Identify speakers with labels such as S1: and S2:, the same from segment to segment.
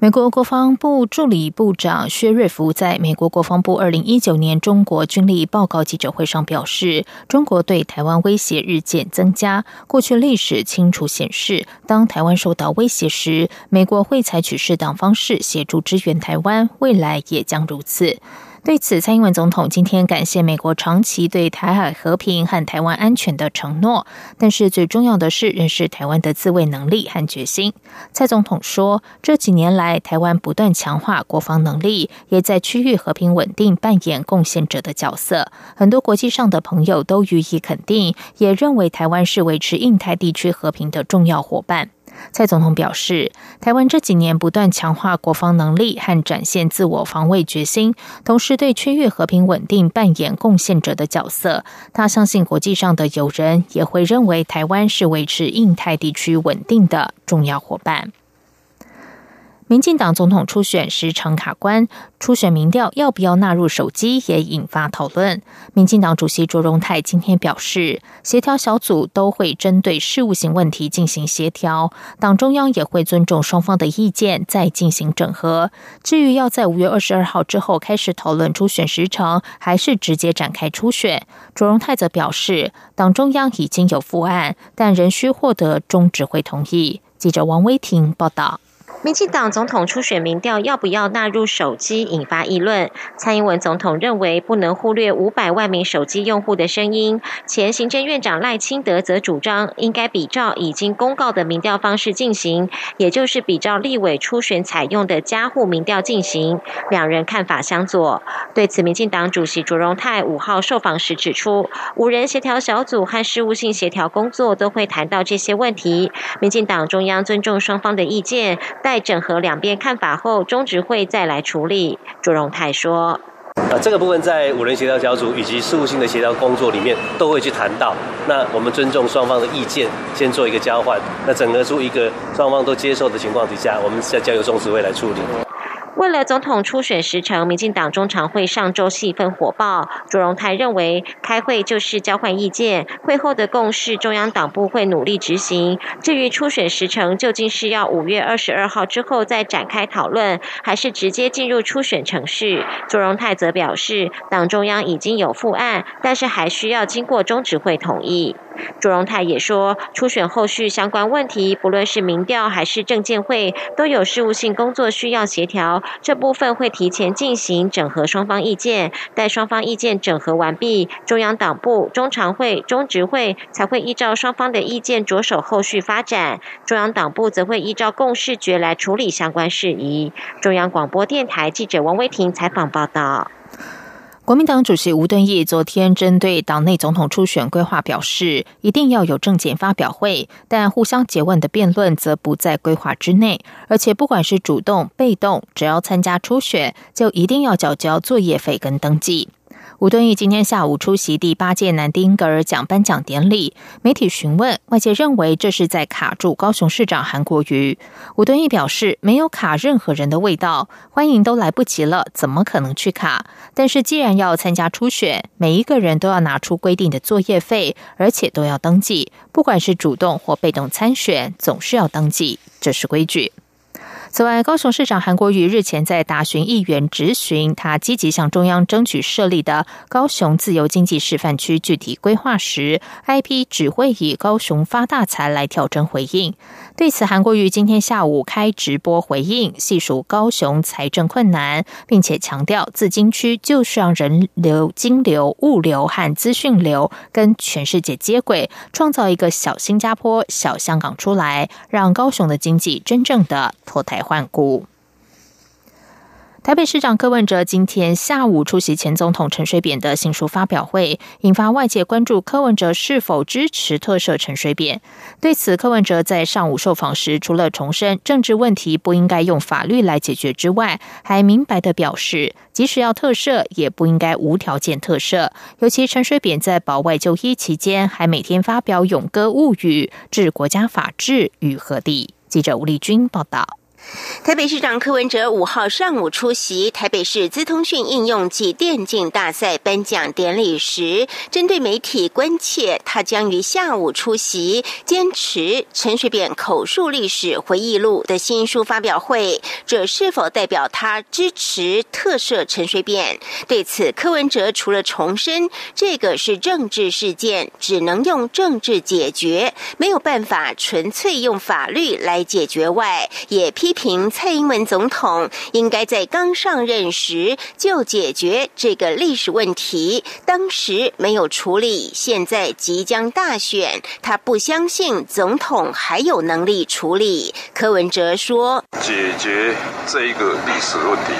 S1: 美国国防部助理部长薛瑞福在美国国防部二零一九年中国军力报告记者会上表示，中国对台湾威胁日渐增加。过去历史清楚显示，当台湾受到威胁时，美国会采取适当方式协助支援台湾，未来也将如此。对此，蔡英文总统今天感谢美国长期对台海和平和台湾安全的承诺，但是最重要的是认识台湾的自卫能力和决心。蔡总统说，这几年来，台湾不断强化国防能力，也在区域和平稳定扮演贡献者的角色。很多国际上的朋友都予以肯定，也认为台湾是维持印太地区和平的重要伙伴。蔡总统表示，台湾这几年不断强化国防能力和展现自我防卫决心，同时对区域和平稳定扮演贡献者的角色。他相信国际上的友人也会认为台湾是维持印太地区稳定的重要伙伴。民进党总统初选时程卡关，初选民调要不要纳入手机也引发讨论。民进党主席卓荣泰今天表示，协调小组都会针对事务性问题进行协调，党中央也会尊重双方的意见再进行整合。至于要在五月二十二号之后开始讨论初选时程，还是直接展开初选，卓荣泰则表示，党中央已经有复案，但仍需获得中指会同意。记者王威婷报道。
S2: 民进党总统初选民调要不要纳入手机，引发议论。蔡英文总统认为不能忽略五百万名手机用户的声音。前行政院长赖清德则主张应该比照已经公告的民调方式进行，也就是比照立委初选采用的加户民调进行。两人看法相左。对此，民进党主席卓荣泰五号受访时指出，五人协调小组和事务性协调工作都会谈到这些问题。民进党中央尊重双方的意见。在整合两边看法后，中执会再来处理。朱荣泰说：“
S3: 啊，这个部分在五人协调小组以及事务性的协调工作里面都会去谈到。那我们尊重双方的意见，先做一个交换。那整合出一个双方都接受的情况底下，我们再交由中执会来处理。”
S2: 为了总统初选时程，民进党中常会上周气氛火爆。卓荣泰认为，开会就是交换意见，会后的共识，中央党部会努力执行。至于初选时程究竟是要五月二十二号之后再展开讨论，还是直接进入初选程序，卓荣泰则表示，党中央已经有复案，但是还需要经过中执会同意。朱荣泰也说，初选后续相关问题，不论是民调还是证监会，都有事务性工作需要协调，这部分会提前进行整合双方意见，待双方意见整合完毕，中央党部、中常会、中执会才会依照双方的意见着手后续发展，中央党部则会依照共识决来处理相关事宜。中央广播电台记者王威婷采访报道。
S1: 国民党主席吴敦义昨天针对党内总统初选规划表示，一定要有政见发表会，但互相诘问的辩论则不在规划之内。而且不管是主动、被动，只要参加初选，就一定要缴交作业费跟登记。吴敦义今天下午出席第八届南丁格尔奖颁奖典礼，媒体询问，外界认为这是在卡住高雄市长韩国瑜。吴敦义表示，没有卡任何人的味道，欢迎都来不及了，怎么可能去卡？但是既然要参加初选，每一个人都要拿出规定的作业费，而且都要登记，不管是主动或被动参选，总是要登记，这是规矩。此外，高雄市长韩国瑜日前在答询议员质询，他积极向中央争取设立的高雄自由经济示范区具体规划时，IP 只会以高雄发大财来调整回应。对此，韩国瑜今天下午开直播回应，细数高雄财政困难，并且强调自金区就是让人流、金流、物流和资讯流跟全世界接轨，创造一个小新加坡、小香港出来，让高雄的经济真正的脱胎换股。台北市长柯文哲今天下午出席前总统陈水扁的新书发表会，引发外界关注柯文哲是否支持特赦陈水扁。对此，柯文哲在上午受访时，除了重申政治问题不应该用法律来解决之外，还明白的表示，即使要特赦，也不应该无条件特赦。尤其陈水扁在保外就医期间，还每天发表咏歌物语，致国家法治于何地？记者吴立军报道。
S4: 台北市长柯文哲五号上午出席台北市资通讯应用暨电竞大赛颁奖典礼时，针对媒体关切，他将于下午出席坚持陈水扁口述历史回忆录的新书发表会，这是否代表他支持特赦陈水扁？对此，柯文哲除了重申这个是政治事件，只能用政治解决，没有办法纯粹用法律来解决外，也批。评蔡英文总统应该在刚上任时就解决这个历史问题，当时没有处理，现在即将大选，他不相信总统还有能力处理。柯文哲说：“
S5: 解决这一个历史问题，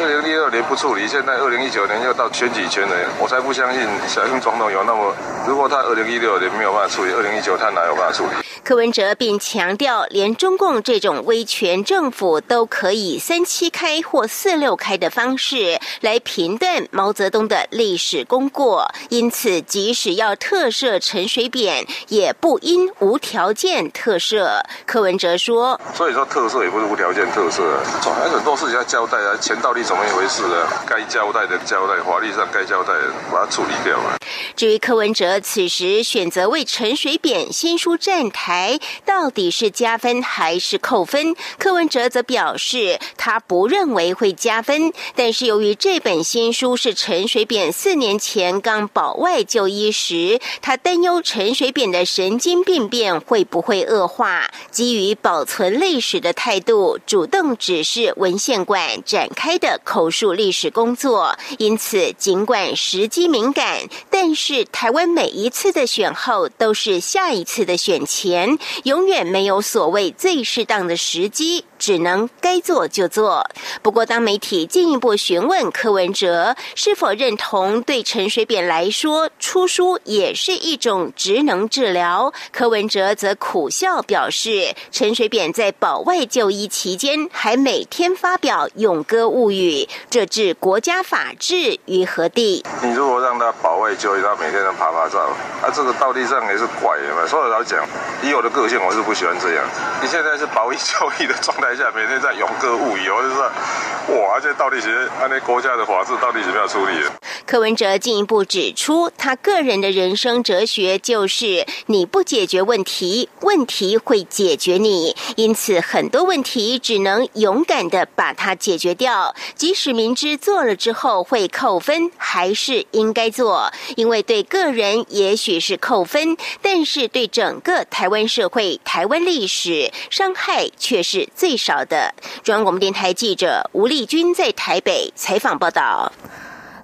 S5: 二零一二年不处理，现在二零一九年又到选举前了，我才不相信小英总统有那么，如果他二零一六年没有办法处理，二零一九他哪有办法处理？”
S4: 柯文哲并强调，连中共这种威权政府都可以三七开或四六开的方式来评断毛泽东的历史功过，因此即使要特赦陈水扁，也不应无条件特赦。柯文哲说：“
S5: 所以说特赦也不是无条件特赦，总还有很多事情要交代啊，钱到底怎么一回事呢？该交代的交代，法律上该交代的把它处理掉嘛。”
S4: 至于柯文哲此时选择为陈水扁新书站台。到底是加分还是扣分？柯文哲则表示，他不认为会加分，但是由于这本新书是陈水扁四年前刚保外就医时，他担忧陈水扁的神经病变会不会恶化，基于保存历史的态度，主动指示文献馆展开的口述历史工作。因此，尽管时机敏感，但是台湾每一次的选后都是下一次的选前。永远没有所谓最适当的时机。只能该做就做。不过，当媒体进一步询问柯文哲是否认同对陈水扁来说出书也是一种职能治疗，柯文哲则苦笑表示：陈水扁在保外就医期间还每天发表咏歌物语，这置国家法治于何地？
S5: 你如果让他保外就医，他每天都爬爬照，他这个道理上也是怪的嘛。说老实讲，以我的个性，我是不喜欢这样。你现在是保外就医的状态。台下每天在勇歌物语，我就是，哇，这到底是按那国家的法制到底怎么样处理的？
S4: 柯文哲进一步指出，他个人的人生哲学就是：你不解决问题，问题会解决你。因此，很多问题只能勇敢的把它解决掉，即使明知做了之后会扣分，还是应该做。因为对个人也许是扣分，但是对整个台湾社会、台湾历史伤害却是最。少的中央广播电台记者吴丽君在台北采访报道。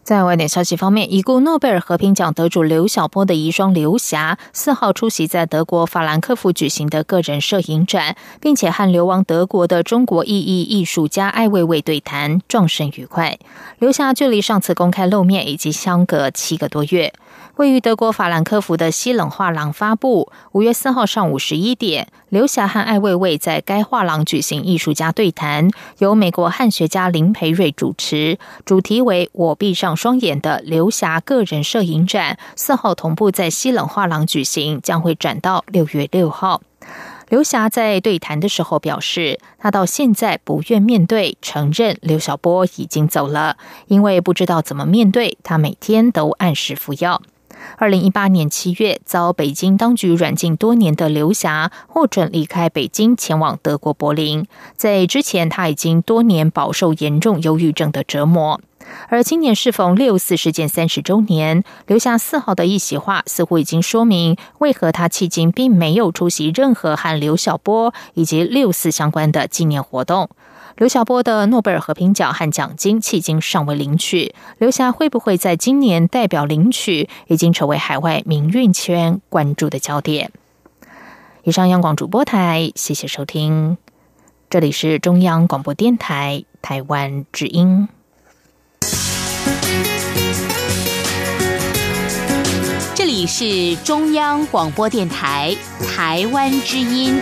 S1: 在外电消息方面，已故诺贝尔和平奖得主刘晓波的遗孀刘霞四号出席在德国法兰克福举行的个人摄影展，并且和流亡德国的中国意义艺术家艾未未对谈，壮声愉快。刘霞距离上次公开露面已经相隔七个多月。位于德国法兰克福的西冷画廊发布，五月四号上午十一点，刘霞和艾未未在该画廊举行艺术家对谈，由美国汉学家林培瑞主持，主题为“我闭上双眼”的刘霞个人摄影展。四号同步在西冷画廊举行，将会展到六月六号。刘霞在对谈的时候表示，她到现在不愿面对承认刘晓波已经走了，因为不知道怎么面对。她每天都按时服药。二零一八年七月，遭北京当局软禁多年的刘霞获准离开北京，前往德国柏林。在之前，他已经多年饱受严重忧郁症的折磨。而今年适逢六四事件三十周年，刘霞四号的一席话似乎已经说明，为何他迄今并没有出席任何和刘晓波以及六四相关的纪念活动。刘晓波的诺贝尔和平奖和奖金迄今尚未领取，刘霞会不会在今年代表领取，已经成为海外民运圈关注的焦点。以上，央广主播台，谢谢收听。这里是中央广播电台台湾之音。
S6: 这里是中央广播电台台湾之音。